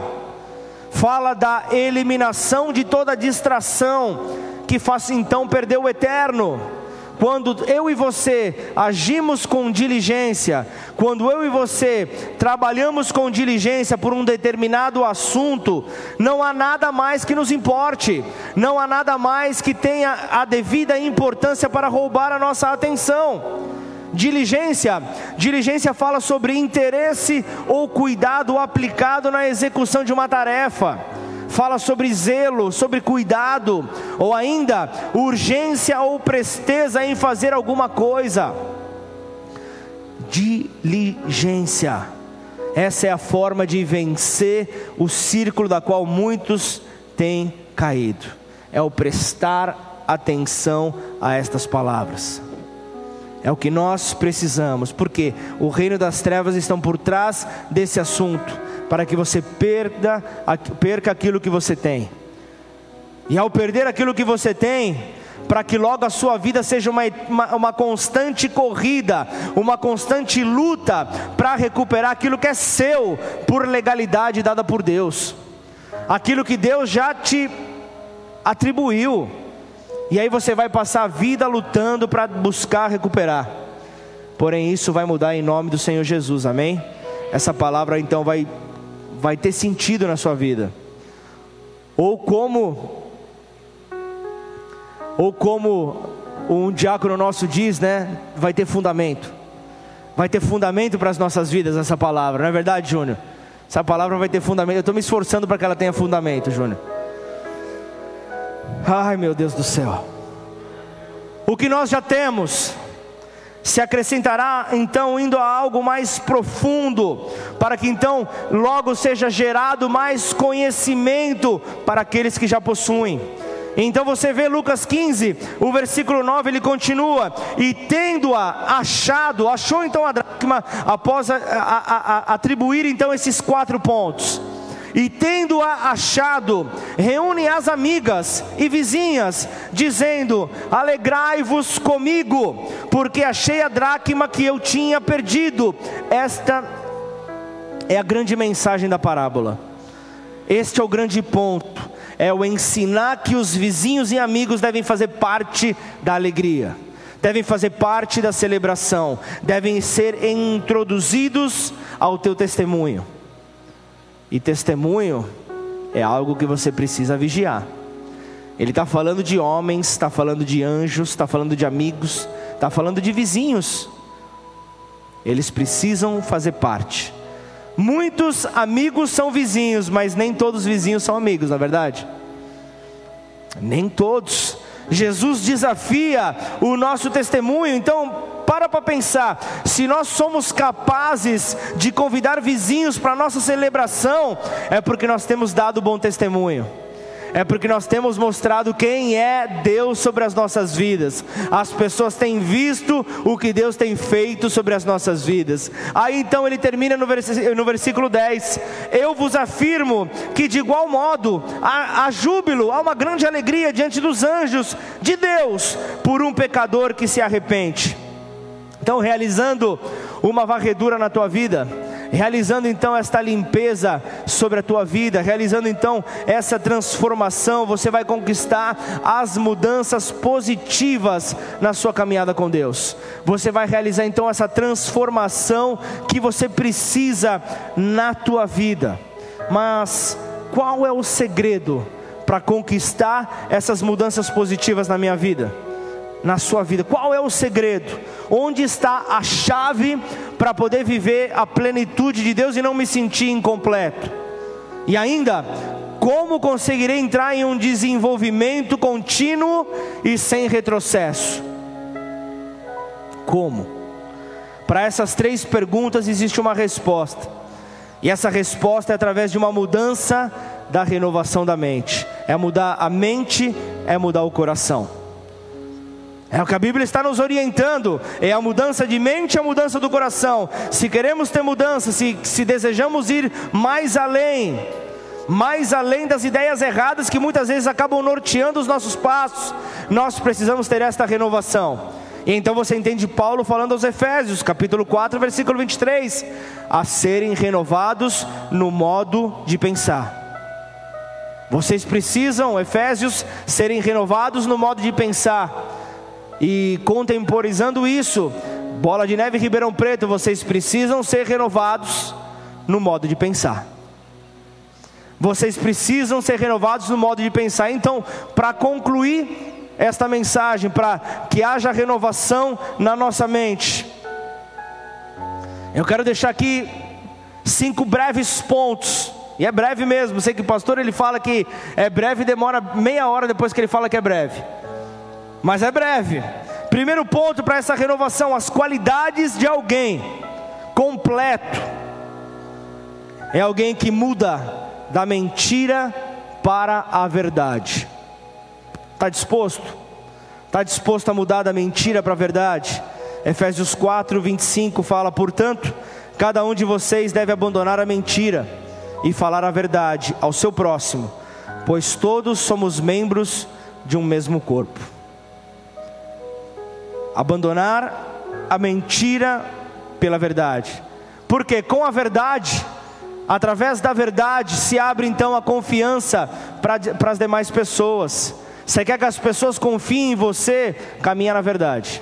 Fala da eliminação de toda distração que faça então perder o eterno. Quando eu e você agimos com diligência, quando eu e você trabalhamos com diligência por um determinado assunto, não há nada mais que nos importe, não há nada mais que tenha a devida importância para roubar a nossa atenção. Diligência, diligência fala sobre interesse ou cuidado aplicado na execução de uma tarefa fala sobre zelo, sobre cuidado, ou ainda urgência ou presteza em fazer alguma coisa. diligência. Essa é a forma de vencer o círculo da qual muitos têm caído. É o prestar atenção a estas palavras. É o que nós precisamos, porque o reino das trevas estão por trás desse assunto, para que você perda, perca aquilo que você tem. E ao perder aquilo que você tem, para que logo a sua vida seja uma, uma, uma constante corrida, uma constante luta para recuperar aquilo que é seu por legalidade dada por Deus, aquilo que Deus já te atribuiu. E aí você vai passar a vida lutando para buscar recuperar. Porém, isso vai mudar em nome do Senhor Jesus, amém? Essa palavra então vai, vai ter sentido na sua vida. Ou como, ou como um diácono nosso diz, né? Vai ter fundamento. Vai ter fundamento para as nossas vidas essa palavra, não é verdade, Júnior? Essa palavra vai ter fundamento. Eu estou me esforçando para que ela tenha fundamento, Júnior. Ai, meu Deus do céu. O que nós já temos se acrescentará então indo a algo mais profundo, para que então logo seja gerado mais conhecimento para aqueles que já possuem. Então você vê Lucas 15, o versículo 9, ele continua: E tendo-a achado, achou então a dracma, após a, a, a, atribuir então esses quatro pontos e tendo-a achado, reúne as amigas e vizinhas, dizendo: Alegrai-vos comigo, porque achei a dracma que eu tinha perdido. Esta é a grande mensagem da parábola. Este é o grande ponto, é o ensinar que os vizinhos e amigos devem fazer parte da alegria devem fazer parte da celebração, devem ser introduzidos ao teu testemunho. E testemunho é algo que você precisa vigiar. Ele está falando de homens, está falando de anjos, está falando de amigos, está falando de vizinhos. Eles precisam fazer parte. Muitos amigos são vizinhos, mas nem todos os vizinhos são amigos, na é verdade? Nem todos. Jesus desafia o nosso testemunho, então para para pensar, se nós somos capazes de convidar vizinhos para a nossa celebração, é porque nós temos dado bom testemunho é porque nós temos mostrado quem é Deus sobre as nossas vidas. As pessoas têm visto o que Deus tem feito sobre as nossas vidas. Aí então ele termina no, no versículo 10: Eu vos afirmo que de igual modo há, há júbilo, há uma grande alegria diante dos anjos de Deus por um pecador que se arrepende. Então, realizando uma varredura na tua vida, realizando então esta limpeza sobre a tua vida, realizando então essa transformação, você vai conquistar as mudanças positivas na sua caminhada com Deus. Você vai realizar então essa transformação que você precisa na tua vida. Mas qual é o segredo para conquistar essas mudanças positivas na minha vida? Na sua vida, qual é o segredo? Onde está a chave para poder viver a plenitude de Deus e não me sentir incompleto? E ainda, como conseguirei entrar em um desenvolvimento contínuo e sem retrocesso? Como? Para essas três perguntas existe uma resposta. E essa resposta é através de uma mudança da renovação da mente. É mudar a mente, é mudar o coração. É o que a Bíblia está nos orientando, é a mudança de mente e a mudança do coração. Se queremos ter mudança, se, se desejamos ir mais além, mais além das ideias erradas que muitas vezes acabam norteando os nossos passos, nós precisamos ter esta renovação. E então você entende Paulo falando aos Efésios, capítulo 4, versículo 23, a serem renovados no modo de pensar. Vocês precisam, Efésios, serem renovados no modo de pensar. E contemporizando isso, Bola de Neve e Ribeirão Preto, vocês precisam ser renovados no modo de pensar. Vocês precisam ser renovados no modo de pensar. Então, para concluir esta mensagem, para que haja renovação na nossa mente, eu quero deixar aqui cinco breves pontos. E é breve mesmo. Sei que o pastor ele fala que é breve, demora meia hora depois que ele fala que é breve mas é breve. Primeiro ponto para essa renovação: as qualidades de alguém completo é alguém que muda da mentira para a verdade. Está disposto? Está disposto a mudar da mentira para a verdade? Efésios 4, 25 fala: Portanto, cada um de vocês deve abandonar a mentira e falar a verdade ao seu próximo, pois todos somos membros de um mesmo corpo. Abandonar a mentira pela verdade, porque com a verdade, através da verdade, se abre então a confiança para as demais pessoas. Você quer que as pessoas confiem em você? Caminha na verdade.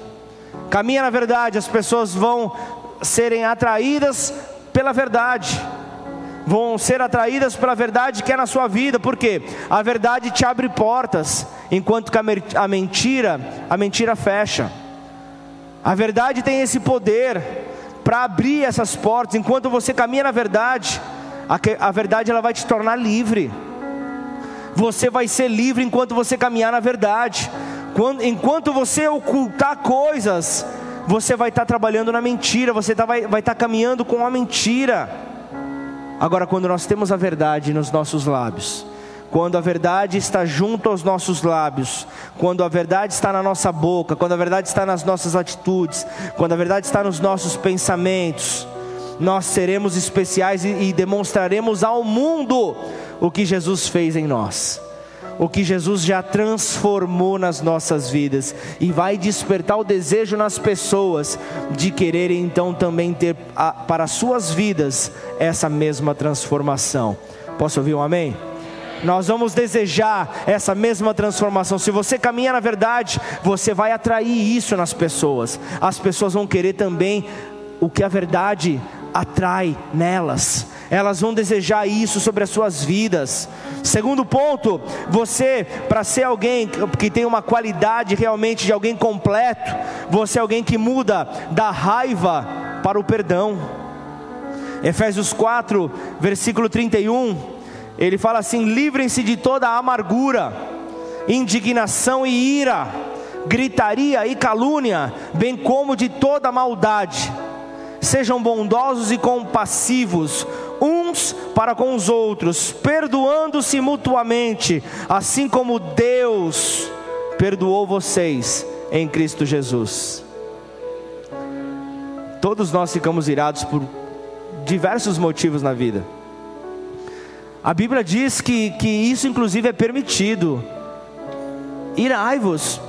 Caminha na verdade, as pessoas vão serem atraídas pela verdade. Vão ser atraídas pela verdade que é na sua vida, porque a verdade te abre portas, enquanto que a mentira, a mentira fecha. A verdade tem esse poder para abrir essas portas, enquanto você caminha na verdade, a, verdade ela vai te tornar livre. Você vai ser livre enquanto você caminhar na verdade. Quando, enquanto você ocultar coisas, você vai estar tá trabalhando na mentira, você tá, vai estar tá caminhando com a mentira. Agora, quando nós temos a verdade nos nossos lábios, quando a verdade está junto aos nossos lábios, quando a verdade está na nossa boca, quando a verdade está nas nossas atitudes, quando a verdade está nos nossos pensamentos, nós seremos especiais e, e demonstraremos ao mundo o que Jesus fez em nós o que Jesus já transformou nas nossas vidas e vai despertar o desejo nas pessoas de quererem então também ter a, para suas vidas essa mesma transformação. Posso ouvir um amém? Nós vamos desejar essa mesma transformação. Se você caminha na verdade, você vai atrair isso nas pessoas. As pessoas vão querer também o que a verdade atrai nelas elas vão desejar isso sobre as suas vidas. Segundo ponto, você, para ser alguém que tem uma qualidade realmente de alguém completo, você é alguém que muda da raiva para o perdão. Efésios 4, versículo 31, ele fala assim: livrem-se de toda amargura, indignação e ira, gritaria e calúnia, bem como de toda maldade. Sejam bondosos e compassivos uns para com os outros, perdoando-se mutuamente, assim como Deus perdoou vocês em Cristo Jesus. Todos nós ficamos irados por diversos motivos na vida. A Bíblia diz que, que isso, inclusive, é permitido. Irai-vos,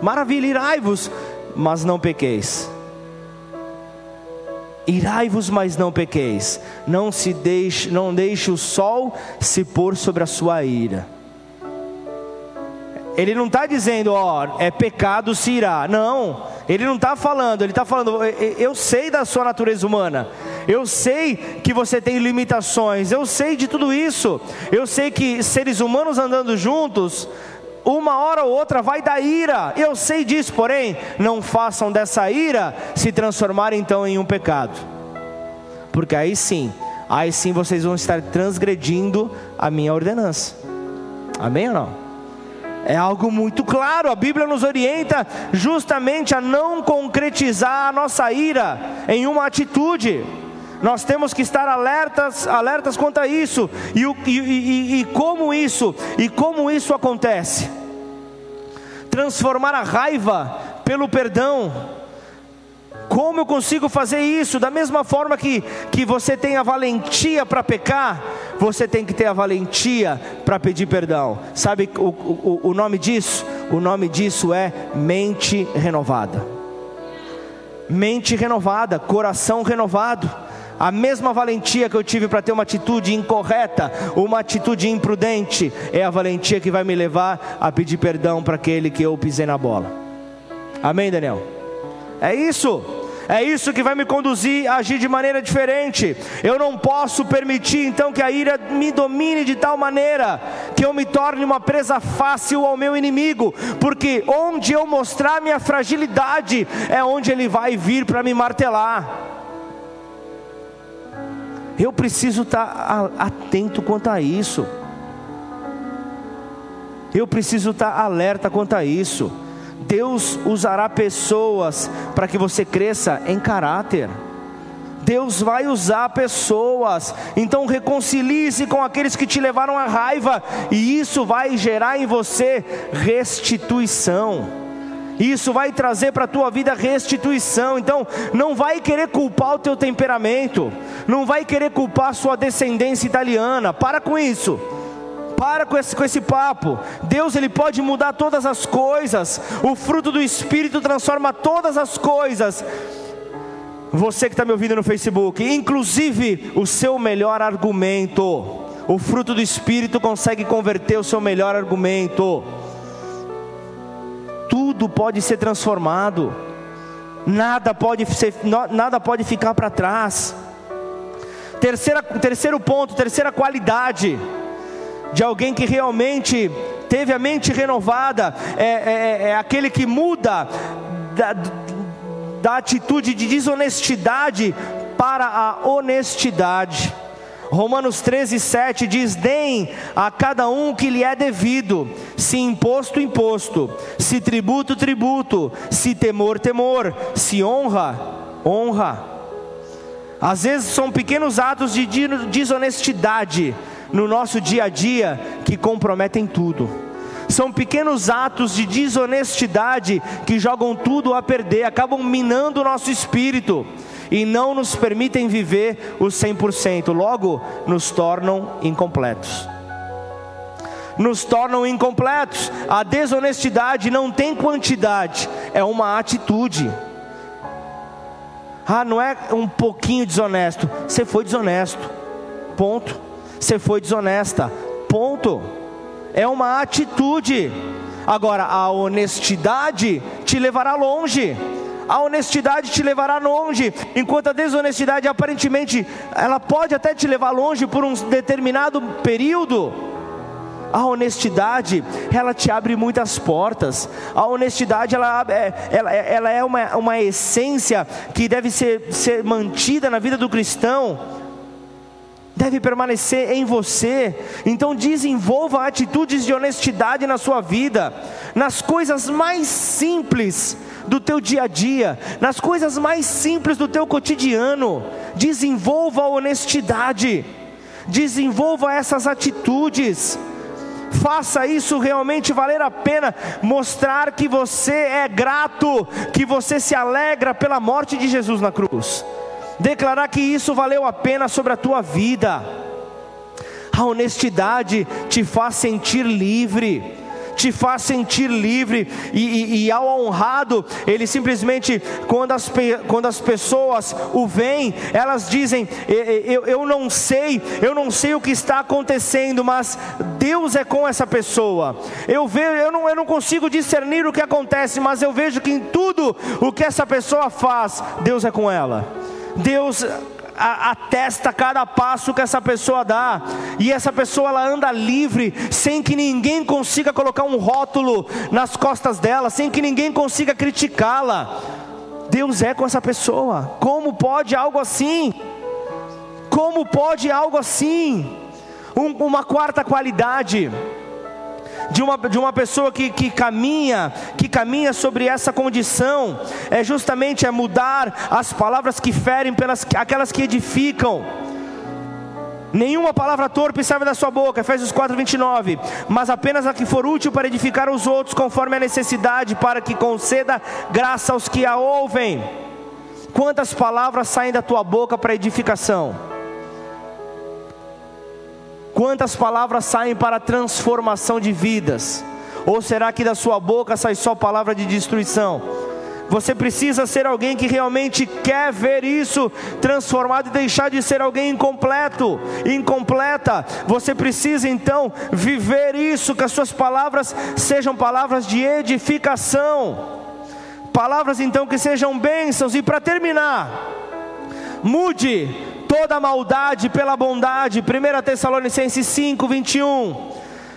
maravilha, irai-vos, mas não pequeis. Irai-vos, mas não pequeis. Não se deixe, não deixe o sol se pôr sobre a sua ira. Ele não está dizendo, ó, é pecado se irá. Não, ele não está falando, ele está falando, eu sei da sua natureza humana, eu sei que você tem limitações, eu sei de tudo isso, eu sei que seres humanos andando juntos uma hora ou outra vai dar ira. Eu sei disso, porém, não façam dessa ira se transformar então em um pecado. Porque aí sim, aí sim vocês vão estar transgredindo a minha ordenança. Amém ou não? É algo muito claro, a Bíblia nos orienta justamente a não concretizar a nossa ira em uma atitude. Nós temos que estar alertas, alertas quanto a isso. E, e, e, e como isso, e como isso acontece? Transformar a raiva pelo perdão. Como eu consigo fazer isso? Da mesma forma que, que você tem a valentia para pecar, você tem que ter a valentia para pedir perdão. Sabe o, o, o nome disso? O nome disso é mente renovada. Mente renovada, coração renovado. A mesma valentia que eu tive para ter uma atitude incorreta, uma atitude imprudente, é a valentia que vai me levar a pedir perdão para aquele que eu pisei na bola. Amém, Daniel? É isso. É isso que vai me conduzir a agir de maneira diferente. Eu não posso permitir então que a ira me domine de tal maneira que eu me torne uma presa fácil ao meu inimigo, porque onde eu mostrar minha fragilidade é onde ele vai vir para me martelar. Eu preciso estar atento quanto a isso. Eu preciso estar alerta quanto a isso. Deus usará pessoas para que você cresça em caráter. Deus vai usar pessoas. Então reconcilie-se com aqueles que te levaram à raiva, e isso vai gerar em você restituição. Isso vai trazer para a tua vida restituição. Então, não vai querer culpar o teu temperamento, não vai querer culpar a sua descendência italiana. Para com isso. Para com esse, com esse papo. Deus ele pode mudar todas as coisas. O fruto do Espírito transforma todas as coisas. Você que está me ouvindo no Facebook, inclusive o seu melhor argumento. O fruto do Espírito consegue converter o seu melhor argumento. Tudo pode ser transformado. Nada pode, ser, nada pode ficar para trás. Terceira, terceiro ponto, terceira qualidade de alguém que realmente teve a mente renovada, é, é, é aquele que muda da, da atitude de desonestidade para a honestidade. Romanos 13, 7 diz: Deem a cada um que lhe é devido, se imposto, imposto, se tributo, tributo, se temor, temor, se honra, honra. Às vezes são pequenos atos de desonestidade no nosso dia a dia que comprometem tudo. São pequenos atos de desonestidade que jogam tudo a perder, acabam minando o nosso espírito e não nos permitem viver o 100%, logo nos tornam incompletos. Nos tornam incompletos. A desonestidade não tem quantidade, é uma atitude. Ah, não é um pouquinho desonesto, você foi desonesto. Ponto. Você foi desonesta. Ponto é uma atitude. Agora, a honestidade te levará longe. A honestidade te levará longe, enquanto a desonestidade aparentemente ela pode até te levar longe por um determinado período. A honestidade, ela te abre muitas portas. A honestidade, ela, é, ela, ela é uma, uma essência que deve ser, ser mantida na vida do cristão deve permanecer em você. Então desenvolva atitudes de honestidade na sua vida, nas coisas mais simples do teu dia a dia, nas coisas mais simples do teu cotidiano. Desenvolva a honestidade. Desenvolva essas atitudes. Faça isso realmente valer a pena, mostrar que você é grato, que você se alegra pela morte de Jesus na cruz declarar que isso valeu a pena sobre a tua vida. A honestidade te faz sentir livre te faz sentir livre e, e, e, ao honrado, ele simplesmente, quando as, quando as pessoas o veem, elas dizem: eu, eu não sei, eu não sei o que está acontecendo, mas Deus é com essa pessoa. Eu, vejo, eu, não, eu não consigo discernir o que acontece, mas eu vejo que em tudo o que essa pessoa faz, Deus é com ela. Deus atesta cada passo que essa pessoa dá, e essa pessoa ela anda livre, sem que ninguém consiga colocar um rótulo nas costas dela, sem que ninguém consiga criticá-la. Deus é com essa pessoa. Como pode algo assim? Como pode algo assim? Um, uma quarta qualidade de uma, de uma pessoa que, que caminha, que caminha sobre essa condição, é justamente é mudar as palavras que ferem pelas aquelas que edificam. Nenhuma palavra torpe sai da sua boca, Efésios 4, 29. Mas apenas a que for útil para edificar os outros, conforme a necessidade, para que conceda graça aos que a ouvem. Quantas palavras saem da tua boca para edificação? Quantas palavras saem para transformação de vidas? Ou será que da sua boca sai só palavra de destruição? Você precisa ser alguém que realmente quer ver isso transformado e deixar de ser alguém incompleto, incompleta. Você precisa então viver isso, que as suas palavras sejam palavras de edificação, palavras então que sejam bênçãos. E para terminar, mude toda maldade pela bondade. 1 Tessalonicenses 5, 21.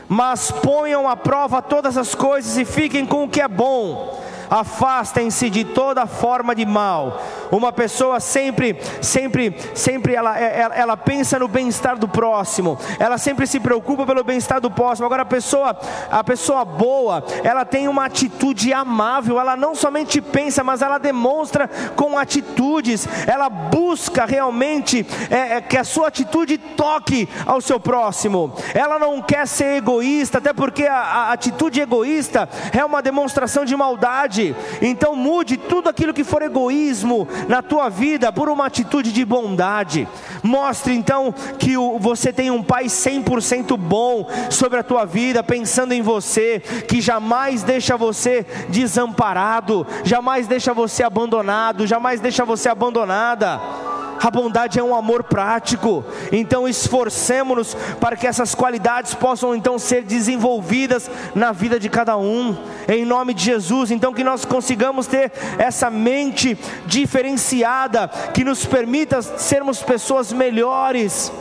Mas ponham à prova todas as coisas e fiquem com o que é bom. Afastem-se de toda forma de mal. uma pessoa sempre, sempre, sempre ela, ela, ela pensa no bem-estar do próximo, ela sempre se preocupa pelo bem-estar do próximo. Agora a pessoa, a pessoa boa, ela tem uma atitude amável, ela não somente pensa, mas ela demonstra com atitudes, ela busca realmente é, é, que a sua atitude toque ao seu próximo. Ela não quer ser egoísta, até porque a, a atitude egoísta é uma demonstração de maldade. Então mude tudo aquilo que for egoísmo na tua vida por uma atitude de bondade. Mostre então que você tem um pai 100% bom sobre a tua vida, pensando em você, que jamais deixa você desamparado, jamais deixa você abandonado, jamais deixa você abandonada. A bondade é um amor prático, então esforcemos-nos para que essas qualidades possam então ser desenvolvidas na vida de cada um, em nome de Jesus. Então, que nós consigamos ter essa mente diferenciada, que nos permita sermos pessoas melhores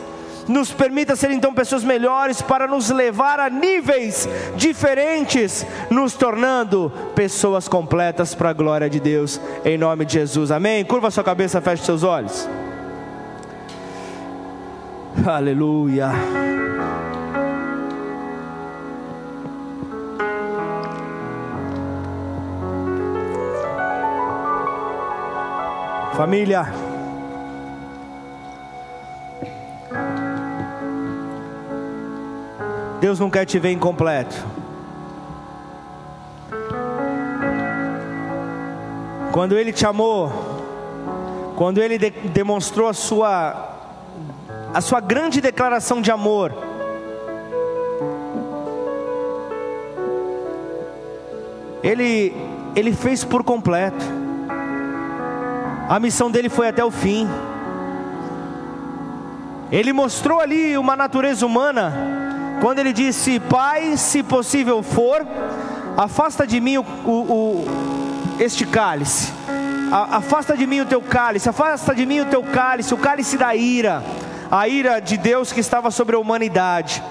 nos permita ser então pessoas melhores para nos levar a níveis diferentes, nos tornando pessoas completas para a glória de Deus, em nome de Jesus, amém? Curva sua cabeça, feche seus olhos. Aleluia. Família, Deus não quer te ver incompleto. Quando Ele te amou, quando Ele de demonstrou a sua, a sua grande declaração de amor, Ele, Ele fez por completo. A missão dele foi até o fim. Ele mostrou ali uma natureza humana quando ele disse: Pai, se possível for, afasta de mim o, o, o este cálice, afasta de mim o teu cálice, afasta de mim o teu cálice, o cálice da ira, a ira de Deus que estava sobre a humanidade,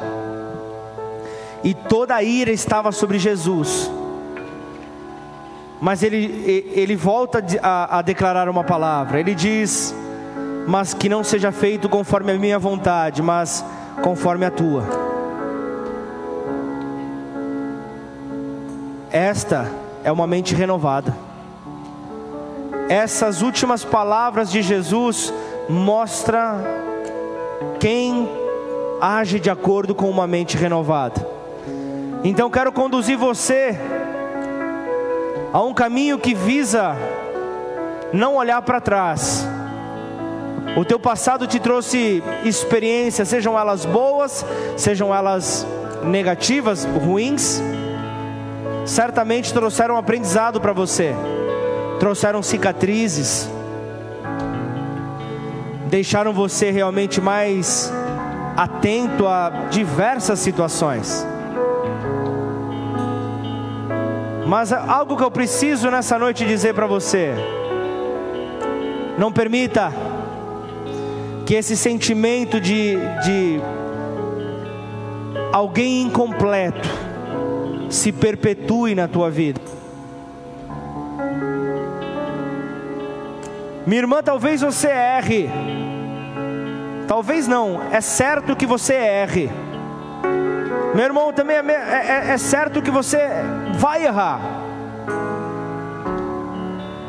e toda a ira estava sobre Jesus. Mas ele, ele volta a, a declarar uma palavra, ele diz: Mas que não seja feito conforme a minha vontade, mas conforme a tua. Esta é uma mente renovada. Essas últimas palavras de Jesus mostra quem age de acordo com uma mente renovada. Então quero conduzir você a um caminho que visa não olhar para trás. O teu passado te trouxe experiências, sejam elas boas, sejam elas negativas, ruins certamente trouxeram aprendizado para você, trouxeram cicatrizes, deixaram você realmente mais atento a diversas situações. Mas algo que eu preciso nessa noite dizer para você: não permita que esse sentimento de, de alguém incompleto, se perpetue na tua vida. Minha irmã, talvez você erre. Talvez não, é certo que você erre. Meu irmão, também é, é, é, é certo que você vai errar.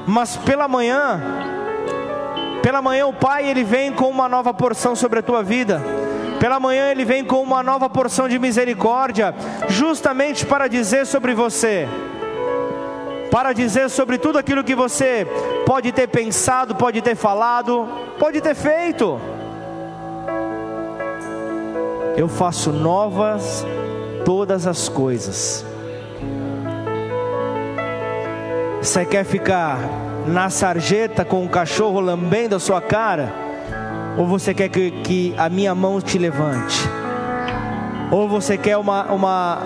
Mas pela manhã, pela manhã o Pai ele vem com uma nova porção sobre a tua vida. Pela manhã ele vem com uma nova porção de misericórdia, justamente para dizer sobre você, para dizer sobre tudo aquilo que você pode ter pensado, pode ter falado, pode ter feito. Eu faço novas todas as coisas. Você quer ficar na sarjeta com o cachorro lambendo a sua cara? Ou você quer que, que a minha mão te levante? Ou você quer uma, uma,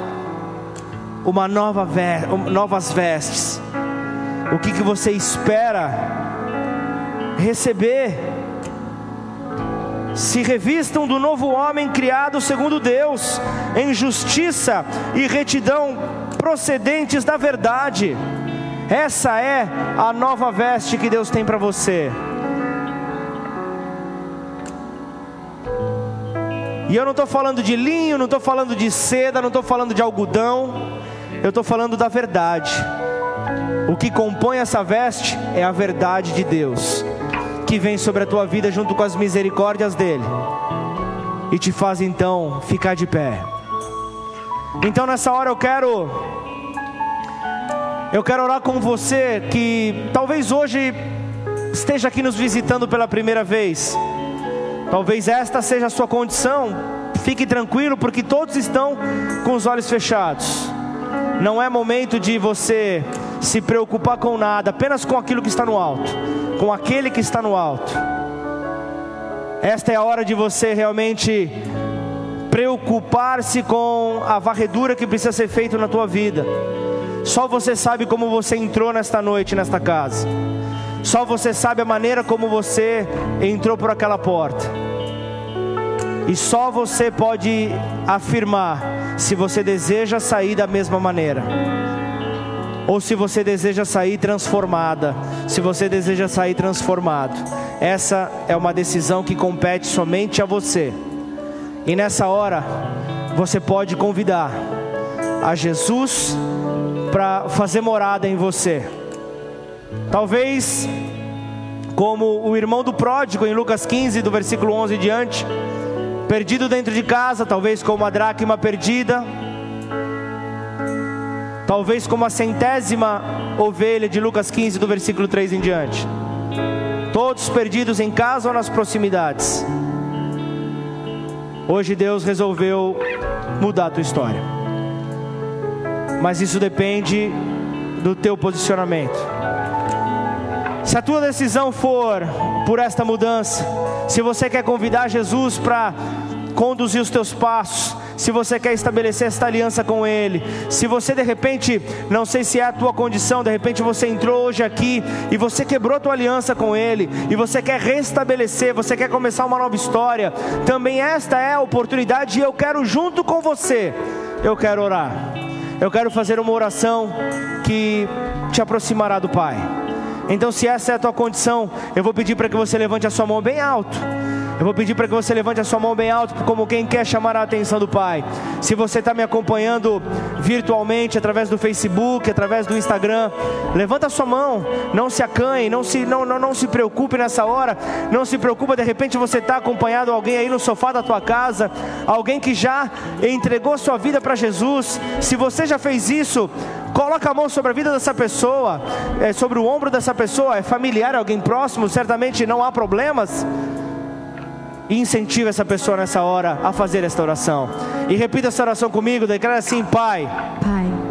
uma nova ve novas vestes? O que, que você espera receber? Se revistam do novo homem criado segundo Deus, em justiça e retidão procedentes da verdade. Essa é a nova veste que Deus tem para você. E eu não estou falando de linho, não estou falando de seda, não estou falando de algodão, eu estou falando da verdade. O que compõe essa veste é a verdade de Deus, que vem sobre a tua vida junto com as misericórdias dEle, e te faz então ficar de pé. Então nessa hora eu quero, eu quero orar com você que talvez hoje esteja aqui nos visitando pela primeira vez Talvez esta seja a sua condição. Fique tranquilo, porque todos estão com os olhos fechados. Não é momento de você se preocupar com nada, apenas com aquilo que está no alto, com aquele que está no alto. Esta é a hora de você realmente preocupar-se com a varredura que precisa ser feita na tua vida. Só você sabe como você entrou nesta noite, nesta casa. Só você sabe a maneira como você entrou por aquela porta. E só você pode afirmar se você deseja sair da mesma maneira. Ou se você deseja sair transformada, se você deseja sair transformado. Essa é uma decisão que compete somente a você. E nessa hora, você pode convidar a Jesus para fazer morada em você. Talvez, como o irmão do pródigo em Lucas 15, do versículo 11 em diante, perdido dentro de casa, talvez como a dracma perdida, talvez como a centésima ovelha de Lucas 15, do versículo 3 em diante. Todos perdidos em casa ou nas proximidades. Hoje Deus resolveu mudar a tua história. Mas isso depende do teu posicionamento. Se a tua decisão for por esta mudança, se você quer convidar Jesus para conduzir os teus passos, se você quer estabelecer esta aliança com Ele, se você de repente, não sei se é a tua condição, de repente você entrou hoje aqui e você quebrou tua aliança com Ele, e você quer restabelecer, você quer começar uma nova história, também esta é a oportunidade e eu quero junto com você, eu quero orar, eu quero fazer uma oração que te aproximará do Pai. Então, se essa é a tua condição, eu vou pedir para que você levante a sua mão bem alto. Eu vou pedir para que você levante a sua mão bem alto, como quem quer chamar a atenção do Pai. Se você está me acompanhando virtualmente, através do Facebook, através do Instagram, levanta a sua mão, não se acanhe, não se, não, não, não se preocupe nessa hora, não se preocupe, de repente você está acompanhado alguém aí no sofá da tua casa, alguém que já entregou sua vida para Jesus. Se você já fez isso, coloca a mão sobre a vida dessa pessoa, é, sobre o ombro dessa pessoa, é familiar, alguém próximo, certamente não há problemas e incentiva essa pessoa nessa hora a fazer esta oração. E repita essa oração comigo, declara assim: Pai. Pai.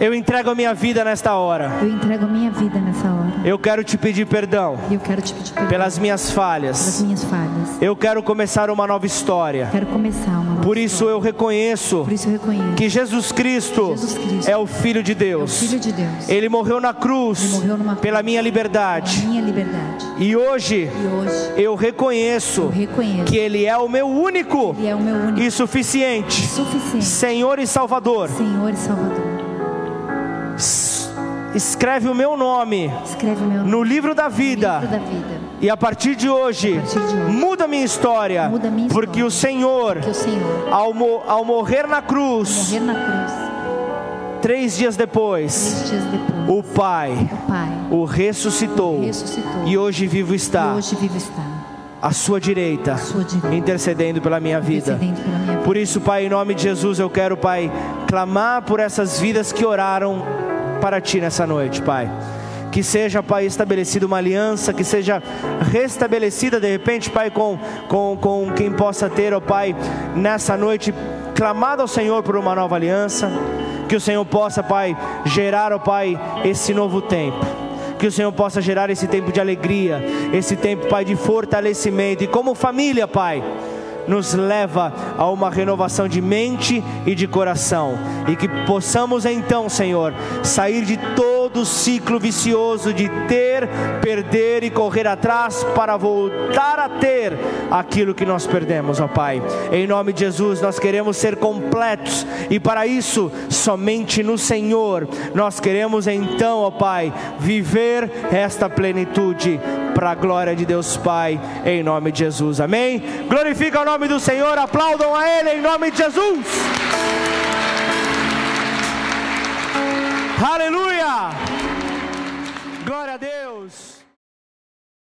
Eu entrego a minha vida nesta hora. Eu entrego a minha vida nessa hora. Eu quero te pedir perdão. Eu quero te pedir perdão pelas minhas falhas. Pelas minhas falhas. Eu quero começar uma nova história. Quero começar uma nova Por isso história. eu reconheço. Por isso eu reconheço que Jesus Cristo, Jesus Cristo é o filho de Deus. É filho de Deus. Ele morreu na cruz morreu numa pela minha liberdade. Pela minha liberdade. E hoje E hoje eu reconheço, eu reconheço que ele é o meu único é o meu único e suficiente suficiente Senhor e Salvador. Senhor e Salvador. Escreve o meu nome Escreve o meu no livro da vida. livro da vida. E a partir de hoje, A partir de hoje, muda minha história. muda minha porque história. o Senhor, Que o Senhor, ao, mo- ao morrer na cruz, morrer na cruz, três dias depois, três dias depois, o Pai o Pai o ressuscitou. ressuscitou. E hoje vivo está hoje vivo está à sua direita, à sua direita, intercedendo pela minha vida. intercedendo pela minha vida. Por isso, Pai, em nome de Jesus, eu quero, Pai, clamar por essas vidas que oraram para Ti nessa noite, Pai. Que seja, Pai, estabelecida uma aliança, que seja restabelecida de repente, Pai, com, com, com quem possa ter, ó Pai, nessa noite, clamado ao Senhor por uma nova aliança. Que o Senhor possa, Pai, gerar, ó Pai, esse novo tempo. Que o Senhor possa gerar esse tempo de alegria, esse tempo, Pai, de fortalecimento. E como família, Pai, nos leva a uma renovação de mente e de coração. E que possamos então, Senhor, sair de todos do ciclo vicioso de ter, perder e correr atrás para voltar a ter aquilo que nós perdemos, ó Pai. Em nome de Jesus, nós queremos ser completos e para isso, somente no Senhor, nós queremos então, ó Pai, viver esta plenitude para a glória de Deus Pai, em nome de Jesus, amém? Glorifica o nome do Senhor, aplaudam a Ele em nome de Jesus. Aleluia! Glória a Deus.